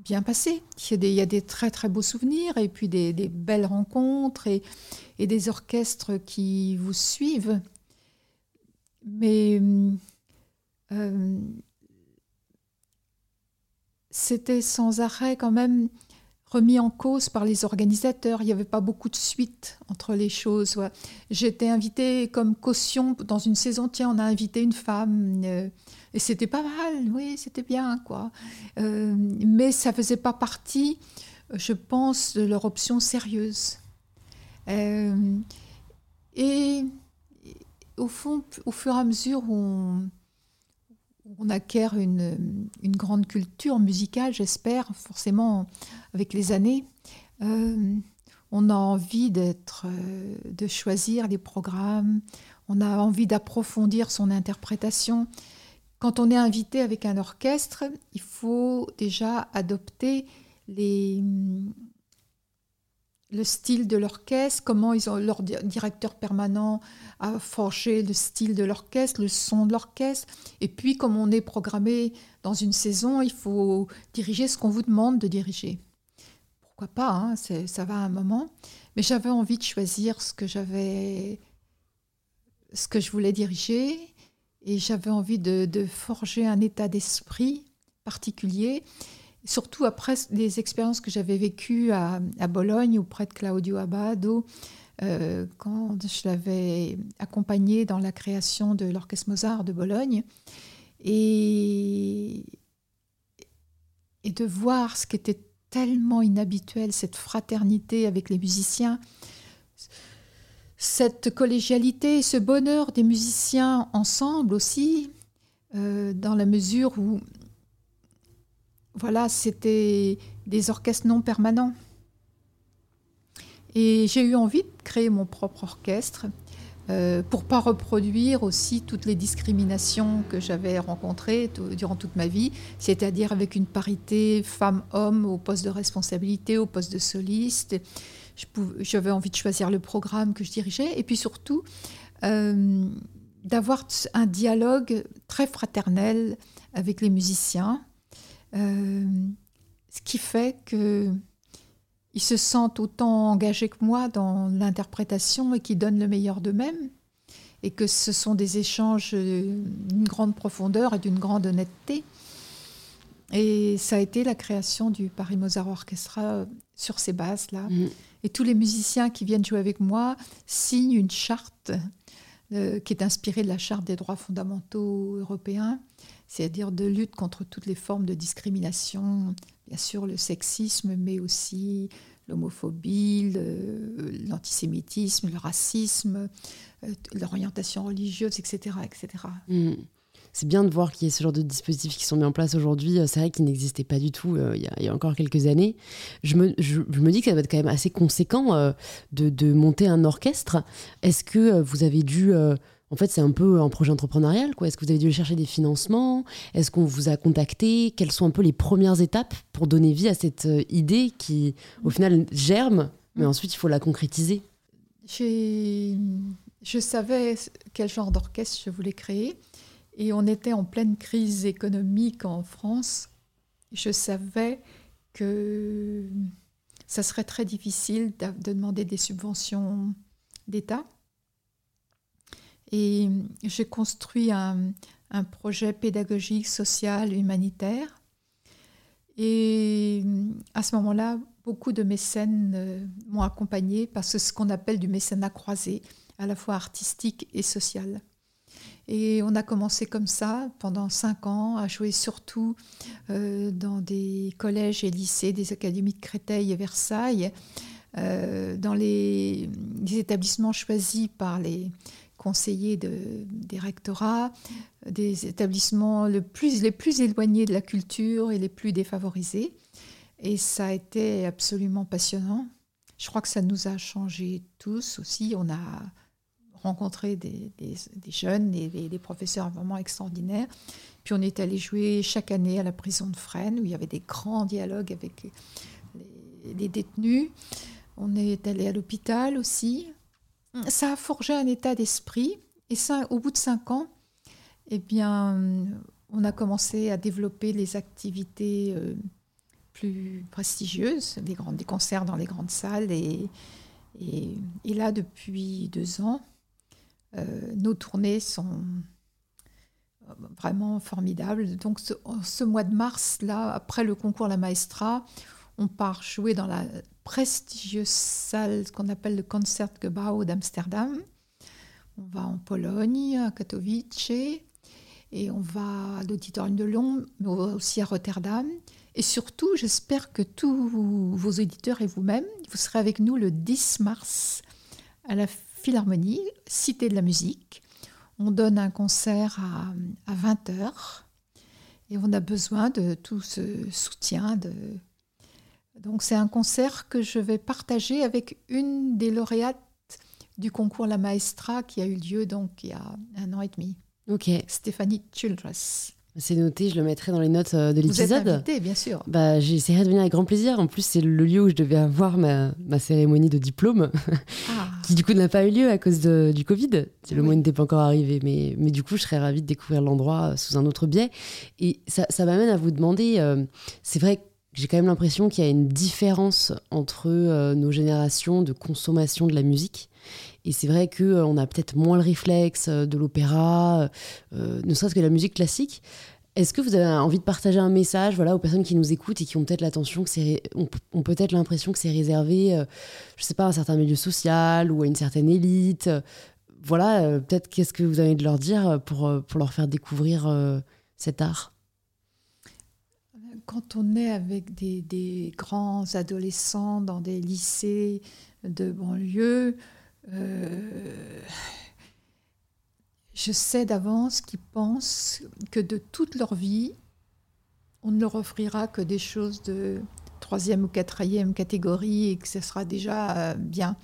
bien passé. Il y, a des, très très beaux souvenirs et puis des, belles rencontres et des orchestres qui vous suivent. Mais euh, c'était sans arrêt quand même remis en cause par les organisateurs. Il n'y avait pas beaucoup de suite entre les choses. J'étais invitée comme caution dans une saison. Tiens, on a invité une femme. euh, et c'était pas mal, oui, c'était bien, quoi. Euh, mais ça faisait pas partie, je pense, de leur option sérieuse. Et au fond, au fur et à mesure où on, acquiert une, une grande culture musicale, j'espère, forcément avec les années, euh, on a envie d'être, euh, de choisir les programmes, on a envie d'approfondir son interprétation. Quand on est invité avec un orchestre, il faut déjà adopter les, le style de l'orchestre, comment ils ont, leur directeur permanent a forgé le style de l'orchestre, le son de l'orchestre. Et puis, comme on est programmé dans une saison, il faut diriger ce qu'on vous demande de diriger. Pourquoi pas, hein, ça va à un moment. Mais j'avais envie de choisir ce que j'avais, ce que je voulais diriger. Et j'avais envie de forger un état d'esprit particulier surtout après les expériences que j'avais vécues à, Bologne, auprès de Claudio Abbado, euh, quand je l'avais accompagné dans la création de l'Orchestre Mozart de Bologne. Et, de voir ce qui était tellement inhabituel, cette fraternité avec les musiciens, cette collégialité, ce bonheur des musiciens ensemble aussi, euh, dans la mesure où voilà, c'était des orchestres non permanents. Et j'ai eu envie de créer mon propre orchestre euh, pour pas reproduire aussi toutes les discriminations que j'avais rencontrées durant toute ma vie, c'est-à-dire avec une parité femmes-hommes au poste de responsabilité, au poste de soliste. J'avais envie de choisir le programme que je dirigeais et puis surtout euh, d'avoir un dialogue très fraternel avec les musiciens ce qui fait qu'ils se sentent autant engagés que moi dans l'interprétation et qui donnent le meilleur d'eux-mêmes. Et que ce sont des échanges d'une grande profondeur et d'une grande honnêteté. Et ça a été la création du Paris Mozart Orchestra sur ces bases-là. Mm. Et tous les musiciens qui viennent jouer avec moi signent une charte euh, qui est inspirée de la charte des droits fondamentaux européens c'est-à-dire de lutte contre toutes les formes de discrimination, bien sûr le sexisme, mais aussi l'homophobie, l'antisémitisme, le, racisme, euh, l'orientation religieuse, etc. etc. Hmm. C'est bien de voir qu'il y a ce genre de dispositifs qui sont mis en place aujourd'hui. Euh, c'est vrai qu'ils n'existaient pas du tout euh, il, y a, encore quelques années. Je me, dis que ça va être quand même assez conséquent de, monter un orchestre. Est-ce que vous avez dû en fait, c'est un peu un projet entrepreneurial. Quoi. Est-ce que vous avez dû chercher des financements? Est-ce qu'on vous a contacté? Quelles sont un peu les premières étapes pour donner vie à cette euh, idée qui, au final, germe, mais mm. ensuite, il faut la concrétiser? Je savais quel genre d'orchestre je voulais créer. Et on était en pleine crise économique en France. Je savais que ça serait très difficile de demander des subventions d'État. Et j'ai construit un, projet pédagogique, social, humanitaire. Et à ce moment-là, beaucoup de mécènes euh, m'ont accompagné parce que ce qu'on appelle du mécénat croisé, à la fois artistique et social. Et on a commencé comme ça pendant cinq ans à jouer surtout euh, dans des collèges et lycées, des académies de Créteil et Versailles, euh, dans les, établissements choisis par les, conseillers de, des rectorats, des établissements les plus éloignés de la culture et les plus défavorisés. Et ça a été absolument passionnant. Je crois que ça nous a changé tous aussi. On a rencontré des, jeunes et des, professeurs vraiment extraordinaires. Puis on est allé jouer chaque année à la prison de Fresnes, où il y avait des grands dialogues avec les détenus. On est allé à l'hôpital aussi ça a forgé un état d'esprit. Et ça, au bout de cinq ans, eh bien, on a commencé à développer les activités euh, plus prestigieuses, des, grands, des concerts dans les grandes salles. Et, et, là, depuis deux ans, euh, nos tournées sont vraiment formidables. Donc, ce, ce, mois de mars, là, après le concours La Maestra, on part jouer dans la prestigieuse salle qu'on appelle le Concertgebouw d'Amsterdam. On va en Pologne, à Katowice, et on va à l'auditorium de Lyon, mais aussi à Rotterdam. Et surtout, j'espère que tous vos auditeurs et vous-même, vous serez avec nous le 10 mars à la Philharmonie, Cité de la musique. On donne un concert à, à 20h et on a besoin de tout ce soutien donc c'est un concert que je vais partager avec une des lauréates du concours La Maestra qui a eu lieu donc il y a un an et demi. Ok. Stéphanie Childress. C'est noté, je le mettrai dans les notes euh, de l'épisode. Vous êtes bien sûr. Bah, j'essaierai de venir avec grand plaisir. En plus, c'est le lieu où je devais avoir ma, ma cérémonie de diplôme, ah. qui du coup n'a pas eu lieu à cause de, du Covid. Le oui. moment n'était pas encore arrivé, mais, mais du coup, je serais ravie de découvrir l'endroit euh, sous un autre biais. Et ça, ça m'amène à vous demander, euh, c'est vrai que j'ai quand même l'impression qu'il y a une différence entre nos générations de consommation de la musique. Et c'est vrai qu'on euh, a peut-être moins le réflexe euh, de l'opéra, euh, ne serait-ce que la musique classique. Est-ce que vous avez envie de partager un message voilà, aux personnes qui nous écoutent et qui ont peut-être l'attention que c'est, ont, peut-être l'impression que c'est réservé, je sais pas, à un certain milieu social ou à une certaine élite Voilà, peut-être qu'est-ce que vous avez de leur dire pour, pour leur faire découvrir cet art? Quand on est avec des, grands adolescents dans des lycées de banlieue, euh, je sais d'avance qu'ils pensent que de toute leur vie, on ne leur offrira que des choses de troisième ou quatrième catégorie et que ce sera déjà euh, bien.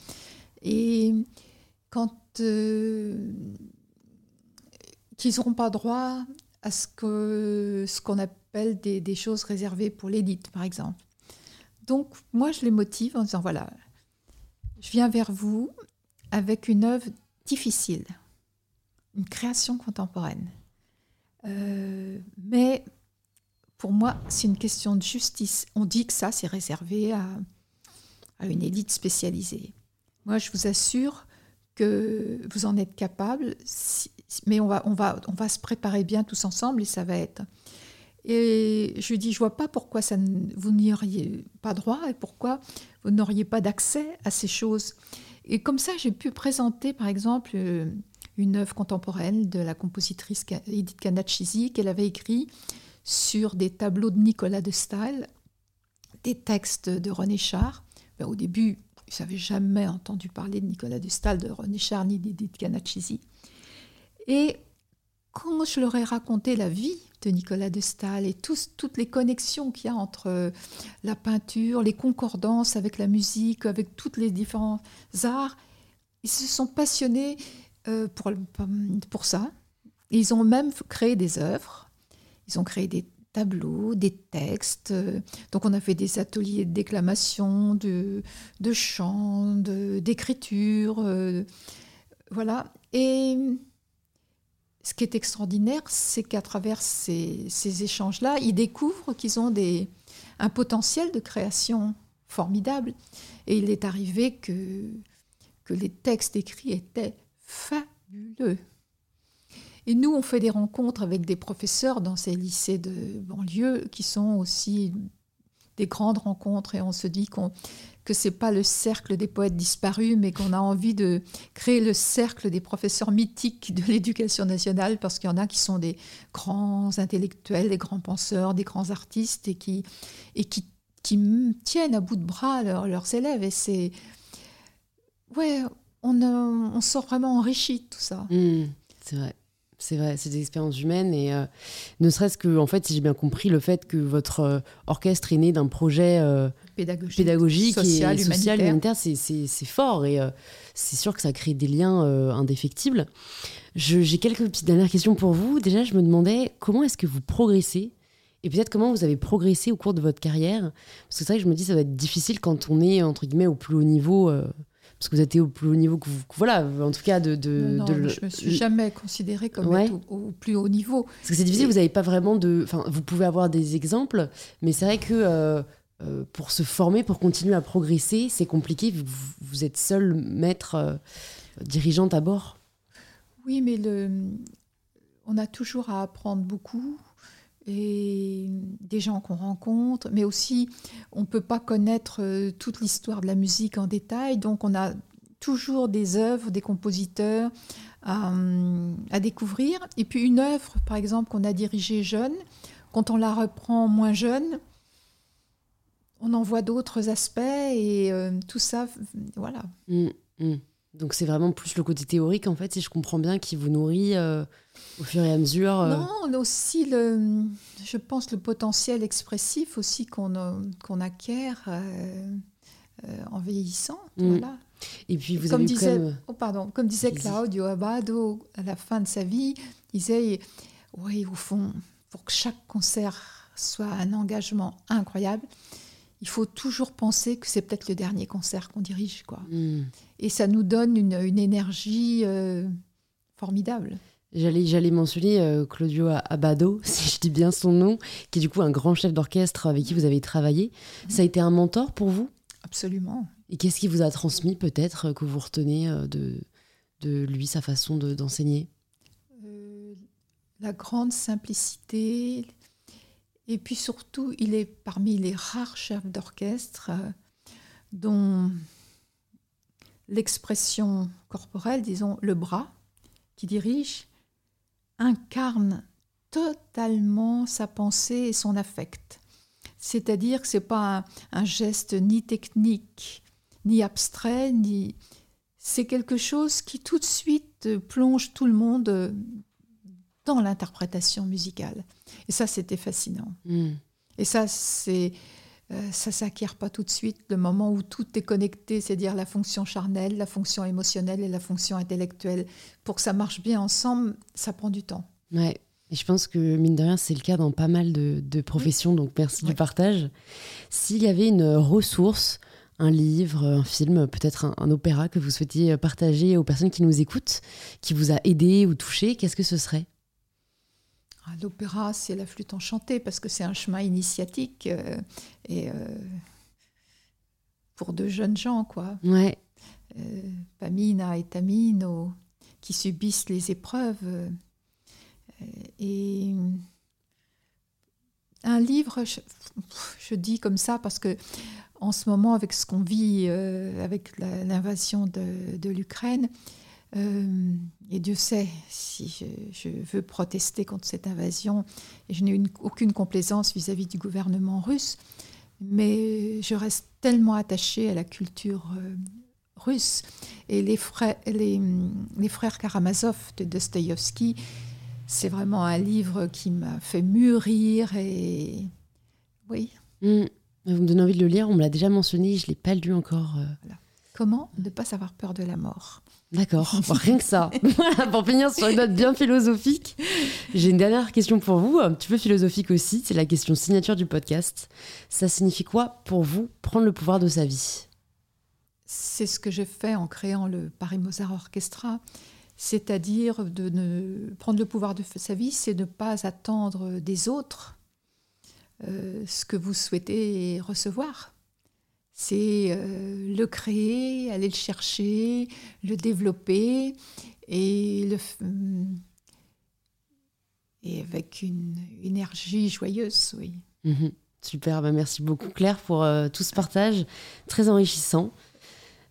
Et quand euh, qu'ils n'auront pas droit à ce que ce qu'on des, choses réservées pour l'élite, par exemple. Donc moi, je les motive en disant voilà, je viens vers vous avec une œuvre difficile, une création contemporaine. Euh, mais pour moi, c'est une question de justice. On dit que ça, c'est réservé à, à, une élite spécialisée. Moi, je vous assure que vous en êtes capable, mais on va, on, va, on va se préparer bien tous ensemble et ça va être. Et je lui dis, je vois pas pourquoi vous n'y auriez pas droit et pourquoi vous n'auriez pas d'accès à ces choses. Et comme ça, j'ai pu présenter, par exemple, euh, une œuvre contemporaine de la compositrice Edith Canacchisi qu'elle avait écrit sur des tableaux de Nicolas de Staël, des textes de René Char. Ben, au début, je n'avais jamais entendu parler de Nicolas de Staël, de René Char ni d'Edith Canacchisi. Et quand je leur ai raconté la vie Nicolas de Staël et toutes les connexions qu'il y a entre euh, la peinture, les concordances avec la musique, avec tous les différents arts. Ils se sont passionnés euh, pour, pour ça. Ils ont même créé des œuvres. Ils ont créé des tableaux, des textes. Donc on a fait des ateliers de déclamation, de, de chant, d'écriture. Euh, voilà. Et ce qui est extraordinaire, c'est qu'à travers ces, échanges-là, ils découvrent qu'ils ont un potentiel de création formidable. Et il est arrivé que les textes écrits étaient fabuleux. Et nous, on fait des rencontres avec des professeurs dans ces lycées de banlieue qui sont aussi des grandes rencontres et on se dit qu'on que c'est pas le cercle des poètes disparus, mais qu'on a envie de créer le cercle des professeurs mythiques de l'éducation nationale, parce qu'il y en a qui sont des grands intellectuels, des grands penseurs, des grands artistes, et qui, tiennent à bout de bras leurs élèves. Et c'est... On, on sort vraiment enrichi de tout ça. Mmh, c'est vrai. C'est vrai, c'est des expériences humaines et euh, ne serait-ce que, en fait, si j'ai bien compris, le fait que votre euh, orchestre est né d'un projet euh, pédagogique, pédagogique social, et social, humanitaire, c'est fort et c'est sûr que ça crée des liens indéfectibles. J'ai quelques petites dernières questions pour vous. Déjà, je me demandais comment est-ce que vous progressez et peut-être comment vous avez progressé au cours de votre carrière? Parce que c'est vrai que je me dis ça va être difficile quand on est, entre guillemets, au plus haut niveau parce que vous étiez au plus haut niveau que vous, voilà, en tout cas de. de, non, je me suis jamais considérée comme au, plus haut niveau. Parce que c'est difficile, vous n'avez pas vraiment de, enfin, vous pouvez avoir des exemples, mais c'est vrai que euh, euh, pour se former, pour continuer à progresser, c'est compliqué. Vous, vous êtes seul maître, euh, dirigeante à bord. Oui, mais le, on a toujours à apprendre beaucoup et des gens qu'on rencontre, mais aussi on ne peut pas connaître euh, toute l'histoire de la musique en détail, donc on a toujours des œuvres, des compositeurs à, découvrir. Et puis une œuvre, par exemple, qu'on a dirigée jeune, quand on la reprend moins jeune, on en voit d'autres aspects et euh, tout ça, voilà. Mmh, mmh. Donc c'est vraiment plus le côté théorique, en fait, si je comprends bien, qui vous nourrit euh, au fur et à mesure. Euh. Non, on a aussi, le, je pense, le potentiel expressif aussi qu'on qu'on acquiert euh, en vieillissant. Mm. Voilà. Et puis vous comme avez disait, comme... oh, pardon, comme disait Claudio Abado à la fin de sa vie, il disait, oui, au fond, pour que chaque concert soit un engagement incroyable, il faut toujours penser que c'est peut-être le dernier concert qu'on dirige. Quoi. Hmm. Et ça nous donne une, une énergie euh, formidable. J'allais, j'allais mentionner euh, Claudio Abado, si je dis bien son nom, qui est du coup un grand chef d'orchestre avec qui vous avez travaillé. Ça a été un mentor pour vous? Absolument. Et qu'est-ce qui vous a transmis peut-être que vous retenez euh, de, de lui, sa façon de- d'enseigner? Euh, la grande simplicité. Et puis surtout, il est parmi les rares chefs d'orchestre euh, dont l'expression corporelle, disons le bras qui dirige, incarne totalement sa pensée et son affect. C'est-à-dire que ce n'est pas un, un geste ni technique, ni abstrait, ni... C'est quelque chose qui tout de suite plonge tout le monde euh, dans l'interprétation musicale. Et ça, c'était fascinant. Hmm. Et ça, c'est euh, ça s'acquiert pas tout de suite. Le moment où tout est connecté, c'est-à-dire la fonction charnelle, la fonction émotionnelle et la fonction intellectuelle, pour que ça marche bien ensemble, ça prend du temps. Ouais. Et je pense que, mine de rien, c'est le cas dans pas mal de, de professions, donc merci du partage. S'il y avait une ressource, un livre, un film, peut-être un, un opéra que vous souhaitiez partager aux personnes qui nous écoutent, qui vous a aidé ou touché, qu'est-ce que ce serait? L'opéra, c'est la flûte enchantée parce que c'est un chemin initiatique euh, et euh, pour de jeunes gens, quoi. Ouais. euh, Pamina et Tamino qui subissent les épreuves. et un livre, je, je dis comme ça parce que en ce moment, avec ce qu'on vit, avec l'invasion de, de l'Ukraine, euh, et Dieu sait si je, je veux protester contre cette invasion, et je n'ai une- aucune complaisance vis-à-vis du gouvernement russe, mais je reste tellement attachée à la culture euh, russe. Et les frères, les, les frères Karamazov de Dostoïevski, c'est vraiment un livre qui m'a fait mûrir et oui. Hmm. Vous me donnez envie de le lire, on me l'a déjà mentionné, je ne l'ai pas lu encore. euh. Comment ne pas avoir peur de la mort? D'accord, rien que ça. Pour finir sur une note bien philosophique, j'ai une dernière question pour vous, un petit peu philosophique aussi, c'est la question signature du podcast. Ça signifie quoi pour vous prendre le pouvoir de sa vie? C'est ce que j'ai fait en créant le Paris Mozart Orchestra, c'est-à-dire de ne prendre le pouvoir de sa vie, c'est ne pas attendre des autres euh, ce que vous souhaitez recevoir. C'est euh, le créer, aller le chercher, le développer et le hum, et avec une énergie joyeuse, oui. Mhm. Super, bah merci beaucoup Claire pour euh, tout ce partage très enrichissant.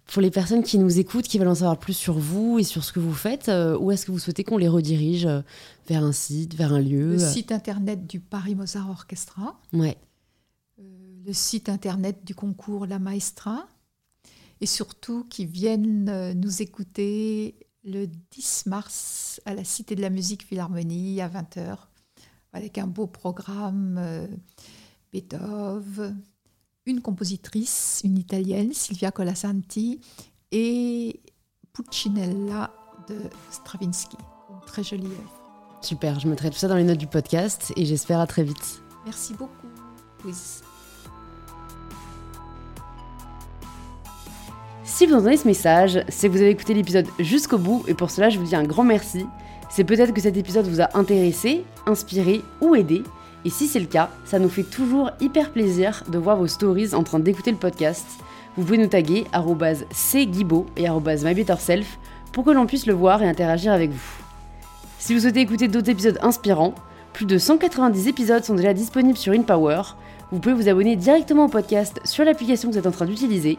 Pour les personnes qui nous écoutent, qui veulent en savoir plus sur vous et sur ce que vous faites, euh, où est-ce que vous souhaitez qu'on les redirige euh, Vers un site, vers un lieu? Le euh, site internet du Paris Mozart Orchestra. Ouais, euh, le site internet du concours La Maestra et surtout qui viennent euh, nous écouter le 10 mars à la Cité de la Musique Philharmonie à 20h avec un beau programme euh, Beethoven, une compositrice, une italienne, Silvia Colasanti et Puccinella de Stravinsky. Une très jolie œuvre. super, je mettrai tout ça dans les notes du podcast et j'espère à très vite. Merci beaucoup, Louise. Si vous entendez ce message, c'est que vous avez écouté l'épisode jusqu'au bout et pour cela je vous dis un grand merci. C'est peut-être que cet épisode vous a intéressé, inspiré ou aidé. Et si c'est le cas, ça nous fait toujours hyper plaisir de voir vos stories en train d'écouter le podcast. Vous pouvez nous taguer cguibaud et mybetterself pour que l'on puisse le voir et interagir avec vous. Si vous souhaitez écouter d'autres épisodes inspirants, plus de 190 épisodes sont déjà disponibles sur InPower. Vous pouvez vous abonner directement au podcast sur l'application que vous êtes en train d'utiliser.